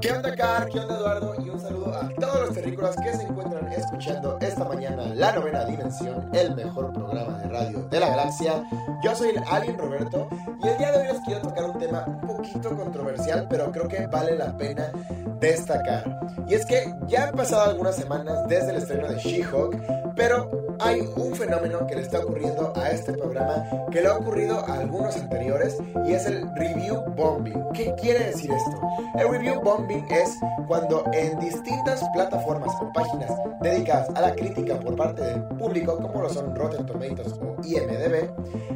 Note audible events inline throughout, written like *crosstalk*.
¿Qué onda, Car? ¿Qué onda, Eduardo? Y un saludo a todos los terrícolas que se encuentran escuchando esta mañana La Novena Dimensión, el mejor programa de radio de la galaxia. Yo soy el Alien Roberto y el día de hoy les quiero tocar un tema un poquito controversial, pero creo que vale la pena destacar. Y es que ya han pasado algunas semanas desde el estreno de She-Hulk, pero hay un fenómeno que le está ocurriendo a este programa que le ha ocurrido a algunos anteriores y es el review bombing. ¿Qué quiere decir esto? El review bombing es cuando en distintas plataformas o páginas dedicadas a la crítica por parte del público, como lo son Rotten Tomatoes o IMDb,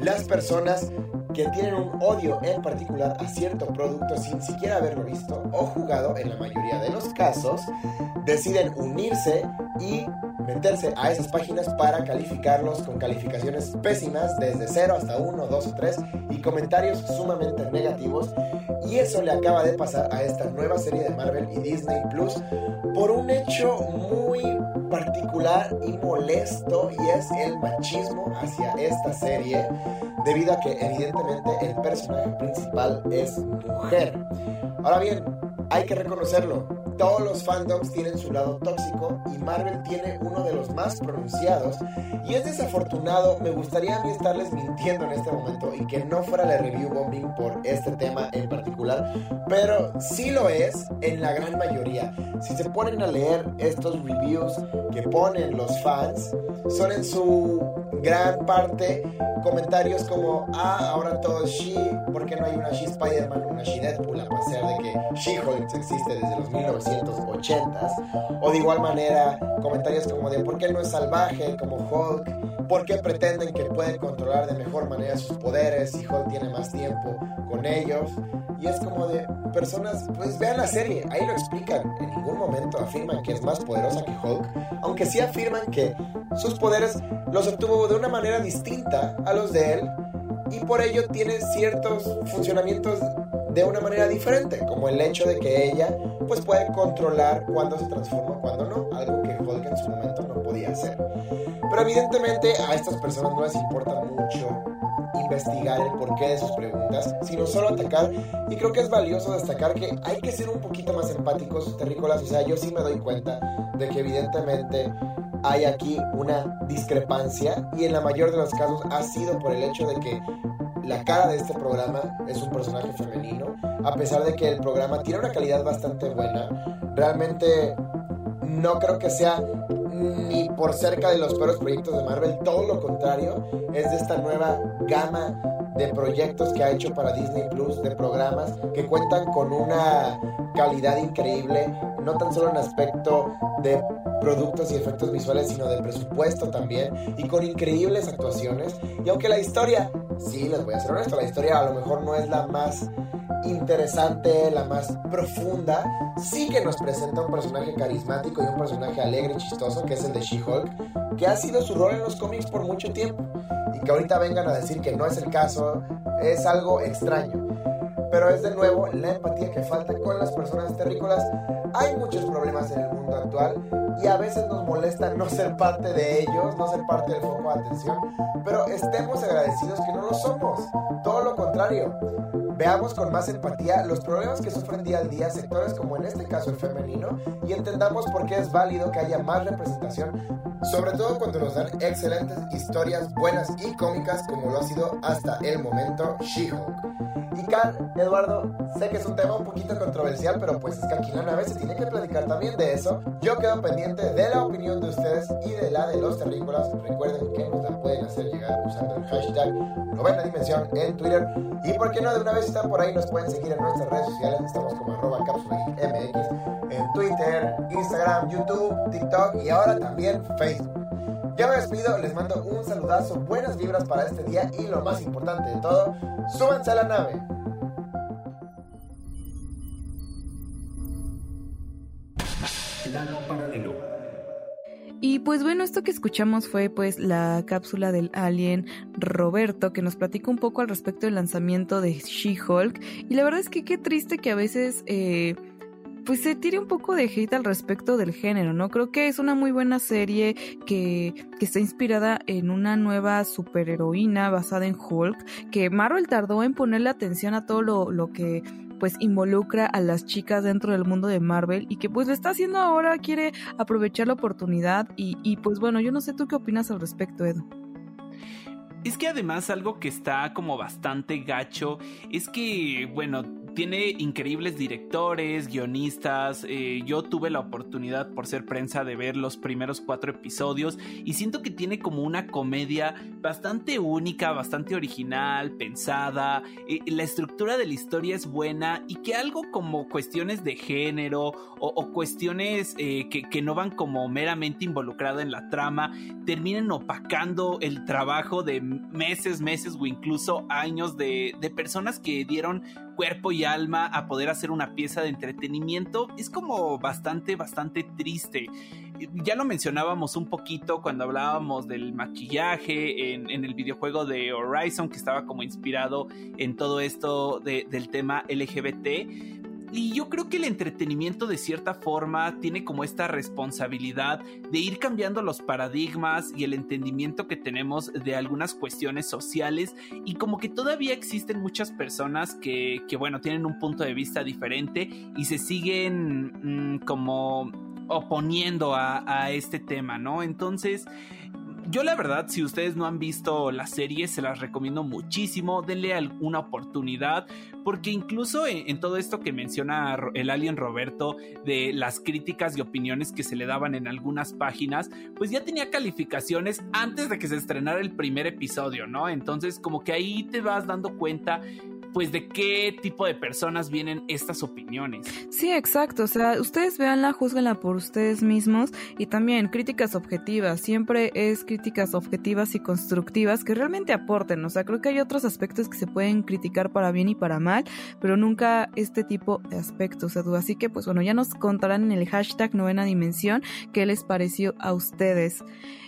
las personas que tienen un odio en particular a cierto producto sin siquiera haberlo visto o jugado, en la mayoría de los casos, deciden unirse y meterse a esas páginas para calificarlos con calificaciones pésimas desde 0 hasta 1, 2 o 3 y comentarios sumamente negativos. Y eso le acaba de pasar a esta nueva serie de Marvel y Disney Plus por un hecho muy particular y molesto y es el machismo hacia esta serie debido a que evidentemente el personaje principal es mujer. Ahora bien, hay que reconocerlo, todos los fandoms tienen su lado tóxico y Marvel tiene uno de los más pronunciados. Y es desafortunado, me gustaría a mí estarles mintiendo en este momento y que no fuera la review bombing por este tema en particular, pero sí lo es en la gran mayoría. Si se ponen a leer estos reviews que ponen los fans, son en su gran parte comentarios como, ah, ahora todo es She, ¿por qué no hay una She Spider-Man, una She Deadpool? A pesar de que She-Hulk existe desde los 1980s. O de igual manera, comentarios como de, ¿por qué no es salvaje como Hulk? ¿Por qué pretenden que puede controlar de mejor manera sus poderes y Hulk tiene más tiempo con ellos? Y es como de personas, pues vean la serie, ahí lo explican. En ningún momento afirman que es más poderosa que Hulk, aunque sí afirman que sus poderes los obtuvo de una manera distinta a los de él y por ello tiene ciertos funcionamientos de una manera diferente, como el hecho de que ella pues puede controlar cuándo se transforma, cuándo no, algo que Hulk en su momento no podía hacer. Pero evidentemente a estas personas no les importa mucho investigar el porqué de sus preguntas, sino solo atacar. Y creo que es valioso destacar que hay que ser un poquito más empáticos, terrícolas. O sea, yo sí me doy cuenta de que evidentemente hay aquí una discrepancia y en la mayor de los casos ha sido por el hecho de que la cara de este programa es un personaje femenino, a pesar de que el programa tiene una calidad bastante buena. Realmente no creo que sea ni por cerca de los peores proyectos de Marvel, todo lo contrario, es de esta nueva gama de proyectos que ha hecho para Disney Plus, de programas que cuentan con una calidad increíble, no tan solo en aspecto de productos y efectos visuales, sino de presupuesto también, y con increíbles actuaciones. Y aunque la historia, sí, les voy a ser honesto, la historia a lo mejor no es la más interesante, la más profunda, sí que nos presenta un personaje carismático y un personaje alegre y chistoso, que es el de She-Hulk, que ha sido su rol en los cómics por mucho tiempo. Y que ahorita vengan a decir que no es el caso, es algo extraño. Pero es de nuevo la empatía que falta con las personas terrícolas. Hay muchos problemas en el mundo actual y a veces nos molesta no ser parte de ellos, no ser parte del foco de atención, pero estemos agradecidos que no lo somos. Todo lo contrario veamos con más empatía los problemas que sufren día al día sectores como en este caso el femenino y entendamos por qué es válido que haya más representación, sobre todo cuando nos dan excelentes historias buenas y cómicas como lo ha sido hasta el momento She-Hulk. Y Carl, Eduardo, sé que es un tema un poquito controversial, pero pues es que aquí la nave se tiene que platicar también de eso. Yo quedo pendiente de la opinión de ustedes y de la de los terrícolas. Recuerden que nos la pueden hacer llegar usando el hashtag novena dimensión en Twitter. Y por qué no, de una vez están por ahí, nos pueden seguir en nuestras redes sociales. Estamos como arroba MX en Twitter, Instagram, YouTube, TikTok y ahora también Facebook. Ya me despido, les mando un saludazo, buenas vibras para este día y lo más importante de todo, súbanse a la nave. Plano paralelo. Y pues bueno, esto que escuchamos fue pues la cápsula del alien Roberto que nos platica un poco al respecto del lanzamiento de She-Hulk. Y la verdad es que qué triste que a veces... Eh, pues se tire un poco de hate al respecto del género, ¿no? Creo que es una muy buena serie que, que está inspirada en una nueva superheroína basada en Hulk, que Marvel tardó en ponerle atención a todo lo, lo que pues involucra a las chicas dentro del mundo de Marvel y que pues lo está haciendo ahora, quiere aprovechar la oportunidad y, y pues bueno, yo no sé tú qué opinas al respecto, Edu. Es que además algo que está como bastante gacho es que, bueno, tiene increíbles directores, guionistas. Eh, yo tuve la oportunidad por ser prensa de ver los primeros cuatro episodios y siento que tiene como una comedia bastante única, bastante original, pensada. Eh, la estructura de la historia es buena y que algo como cuestiones de género o, cuestiones eh, que, no van como meramente involucrada en la trama terminen opacando el trabajo de meses, meses o incluso años de, de personas que dieron cuerpo y alma a poder hacer una pieza de entretenimiento es como bastante, bastante triste. Ya lo mencionábamos un poquito cuando hablábamos del maquillaje en, el videojuego de Horizon que estaba como inspirado en todo esto del tema LGBT y yo creo que el entretenimiento de cierta forma tiene como esta responsabilidad de ir cambiando los paradigmas y el entendimiento que tenemos de algunas cuestiones sociales y como que todavía existen muchas personas que, bueno, tienen un punto de vista diferente y se siguen mm, como oponiendo a, a este tema, ¿no? Entonces yo la verdad, si ustedes no han visto la serie, se las recomiendo muchísimo, denle una oportunidad, porque incluso en, todo esto que menciona el alien Roberto, de las críticas y opiniones que se le daban en algunas páginas, pues ya tenía calificaciones antes de que se estrenara el primer episodio, ¿no? Entonces como que ahí te vas dando cuenta pues de qué tipo de personas vienen estas opiniones. Sí, exacto. O sea, ustedes véanla, juzguenla por ustedes mismos y también críticas objetivas. Siempre es críticas objetivas y constructivas que realmente aporten. O sea, creo que hay otros aspectos que se pueden criticar para bien y para mal, pero nunca este tipo de aspectos, Edu. Así que, pues bueno, ya nos contarán en el hashtag novena dimensión qué les pareció a ustedes.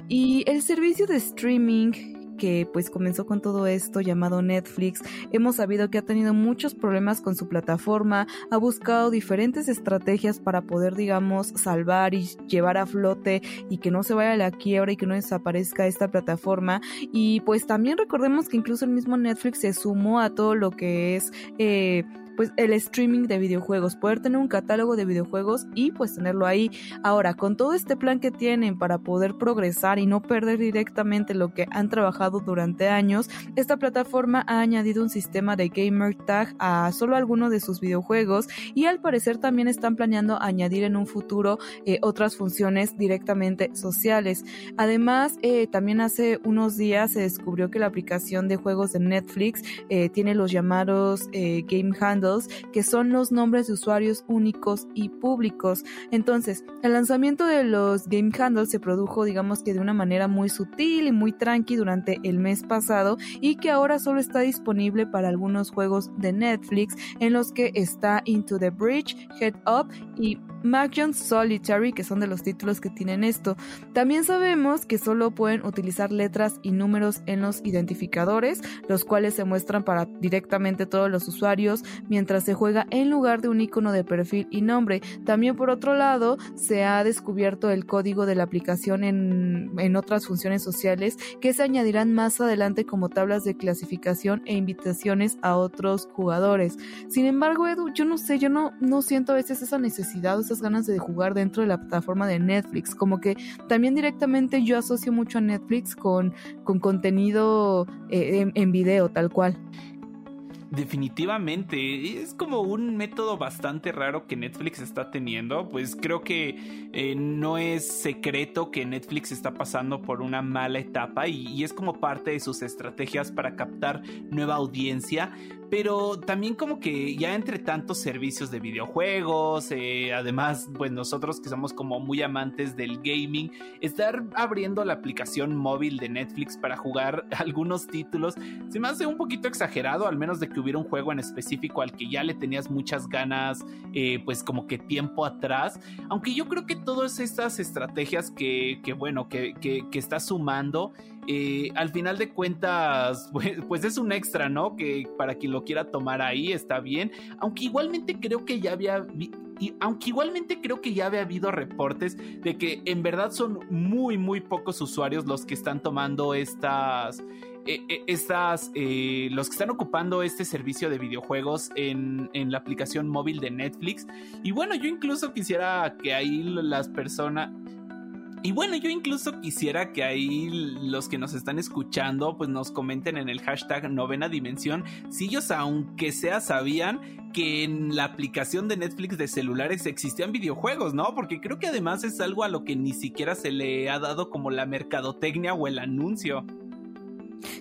Y el servicio de streaming que pues comenzó con todo esto llamado Netflix. Hemos sabido que ha tenido muchos problemas con su plataforma, ha buscado diferentes estrategias para poder, digamos, salvar y llevar a flote y que no se vaya a la quiebra y que no desaparezca esta plataforma. Y pues también recordemos que incluso el mismo Netflix se sumó a todo lo que es... Eh, pues el streaming de videojuegos, poder tener un catálogo de videojuegos y pues tenerlo ahí. Ahora, con todo este plan que tienen para poder progresar y no perder directamente lo que han trabajado durante años, esta plataforma ha añadido un sistema de gamer tag a solo algunos de sus videojuegos y al parecer también están planeando añadir en un futuro eh, otras funciones directamente sociales. Además, eh, también hace unos días se descubrió que la aplicación de juegos de Netflix eh, tiene los llamados Game Que son los nombres de usuarios únicos y públicos. Entonces, el lanzamiento de los Game Handles se produjo, digamos que de una manera muy sutil y muy tranqui durante el mes pasado y que ahora solo está disponible para algunos juegos de Netflix en los que está Into the Bridge, Head Up y Mahjong Solitary, que son de los títulos que tienen esto. También sabemos que solo pueden utilizar letras y números en los identificadores, los cuales se muestran para directamente todos los usuarios mientras se juega en lugar de un icono de perfil y nombre. También por otro lado, se ha descubierto el código de la aplicación en, en otras funciones sociales que se añadirán más adelante como tablas de clasificación e invitaciones a otros jugadores. Sin embargo, Edu, yo no sé, yo no, no siento a veces esa necesidad esas ganas de jugar dentro de la plataforma de Netflix. Como que también directamente yo asocio mucho a Netflix con, con contenido eh, en, en video, tal cual. Definitivamente, es como un método bastante raro que Netflix está teniendo, pues creo que eh, no es secreto que Netflix está pasando por una mala etapa y, es como parte de sus estrategias para captar nueva audiencia, pero también como que ya entre tantos servicios de videojuegos, eh, además pues nosotros que somos como muy amantes del gaming, estar abriendo la aplicación móvil de Netflix para jugar *laughs* algunos títulos se me hace un poquito exagerado, al menos de que hubiera un juego en específico al que ya le tenías muchas ganas, eh, pues como que tiempo atrás, aunque yo creo que todas estas estrategias que, que bueno, que, que, está sumando, eh, al final de cuentas, *laughs* pues, pues, es un extra, ¿no? Que para quien lo quiera tomar ahí está bien. Aunque igualmente creo que ya había. Aunque igualmente creo que ya había habido reportes de que en verdad son muy, muy pocos usuarios los que están tomando estas. Eh, eh, estas, eh, los que están ocupando este servicio de videojuegos en, en, la aplicación móvil de Netflix. Y bueno, yo incluso quisiera que ahí las personas, y bueno, yo incluso quisiera que ahí los que nos están escuchando pues nos comenten en el hashtag novena dimensión si ellos aunque sea sabían que en la aplicación de Netflix de celulares existían videojuegos, ¿no? Porque creo que además es algo a lo que ni siquiera se le ha dado como la mercadotecnia o el anuncio.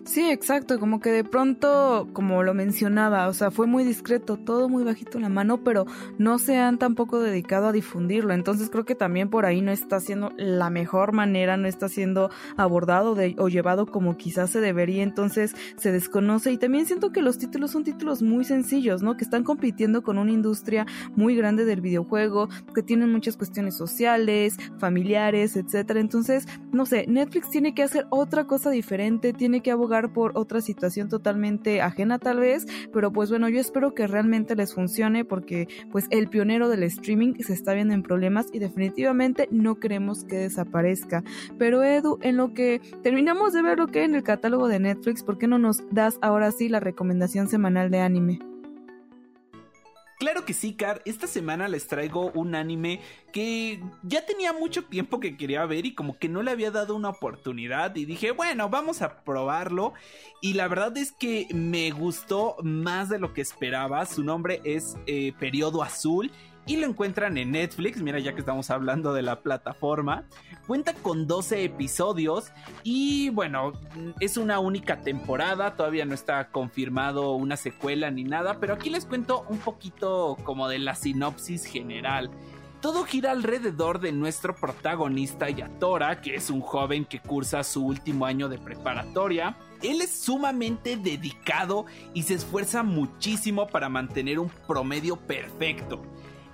Sí, exacto, como que de pronto, como lo mencionaba, o sea, fue muy discreto, todo muy bajito en la mano, pero no se han tampoco dedicado a difundirlo. Entonces creo que también por ahí no está siendo la mejor manera, no está siendo abordado de, o llevado como quizás se debería, entonces se desconoce. Y también siento que los títulos son títulos muy sencillos, ¿no? Que están compitiendo con una industria muy grande del videojuego, que tienen muchas cuestiones sociales, familiares, etcétera. Entonces, no sé, Netflix tiene que hacer otra cosa diferente, tiene que abogar por otra situación totalmente ajena tal vez, pero pues bueno, yo espero que realmente les funcione porque pues el pionero del streaming se está viendo en problemas y definitivamente no queremos que desaparezca. Pero Edu, en lo que terminamos de ver lo que en el catálogo de Netflix, ¿por qué no nos das ahora sí la recomendación semanal de anime? Claro que sí, Car. Esta semana les traigo un anime que ya tenía mucho tiempo que quería ver y como que no le había dado una oportunidad y dije, bueno, vamos a probarlo. Y la verdad es que me gustó más de lo que esperaba. Su nombre es eh, Periodo Azul y lo encuentran en Netflix, mira ya que estamos hablando de la plataforma. Cuenta con 12 episodios y bueno, es una única temporada, todavía no está confirmado una secuela ni nada, pero aquí les cuento un poquito como de la sinopsis general. Todo gira alrededor de nuestro protagonista Yatora, que es un joven que cursa su último año de preparatoria. Él es sumamente dedicado y se esfuerza muchísimo para mantener un promedio perfecto.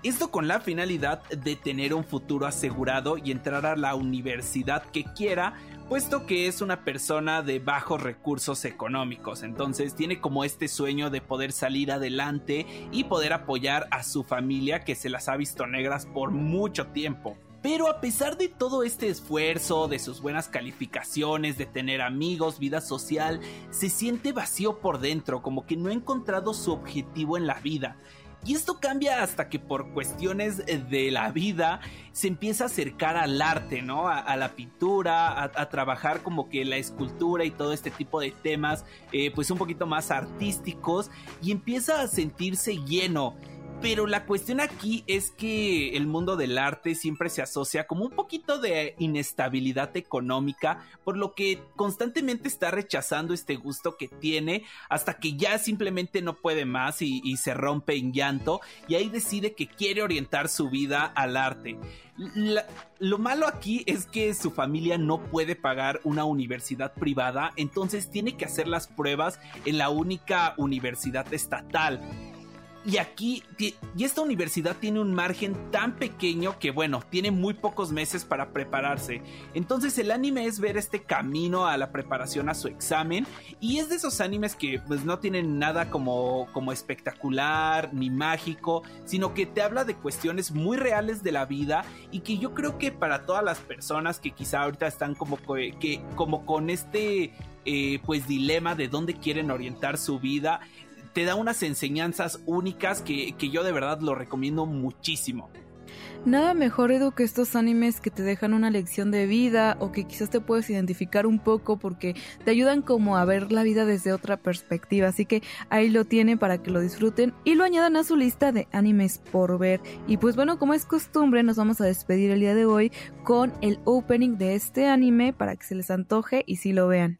Esto con la finalidad de tener un futuro asegurado y entrar a la universidad que quiera, puesto que es una persona de bajos recursos económicos. Entonces tiene como este sueño de poder salir adelante y poder apoyar a su familia que se las ha visto negras por mucho tiempo. Pero a pesar de todo este esfuerzo, de sus buenas calificaciones, de tener amigos, vida social, se siente vacío por dentro, como que no ha encontrado su objetivo en la vida. Y esto cambia hasta que por cuestiones de la vida se empieza a acercar al arte, ¿no? A, la pintura, a, a, trabajar como que la escultura y todo este tipo de temas, eh, pues un poquito más artísticos y empieza a sentirse lleno pero la cuestión aquí es que el mundo del arte siempre se asocia como un poquito de inestabilidad económica, por lo que constantemente está rechazando este gusto que tiene hasta que ya simplemente no puede más y, se rompe en llanto y ahí decide que quiere orientar su vida al arte. Lo malo aquí es que su familia no puede pagar una universidad privada, entonces tiene que hacer las pruebas en la única universidad estatal. Y aquí, y esta universidad tiene un margen tan pequeño que, bueno, tiene muy pocos meses para prepararse. Entonces el anime es ver este camino a la preparación a su examen. Y es de esos animes que pues no tienen nada como, como espectacular ni mágico, sino que te habla de cuestiones muy reales de la vida y que yo creo que para todas las personas que quizá ahorita están como, que, como con este eh, pues dilema de dónde quieren orientar su vida, te da unas enseñanzas únicas que, yo de verdad lo recomiendo muchísimo. Nada mejor, Edu, que estos animes que te dejan una lección de vida o que quizás te puedes identificar un poco porque te ayudan como a ver la vida desde otra perspectiva. Así que ahí lo tienen para que lo disfruten y lo añadan a su lista de animes por ver. Y pues bueno, como es costumbre, nos vamos a despedir el día de hoy con el opening de este anime para que se les antoje y si lo vean.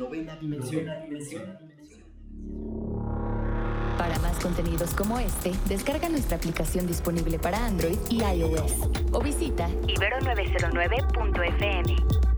Novena dimensión. Para más contenidos como este, descarga nuestra aplicación disponible para Android y iOS o visita ibero909.fm.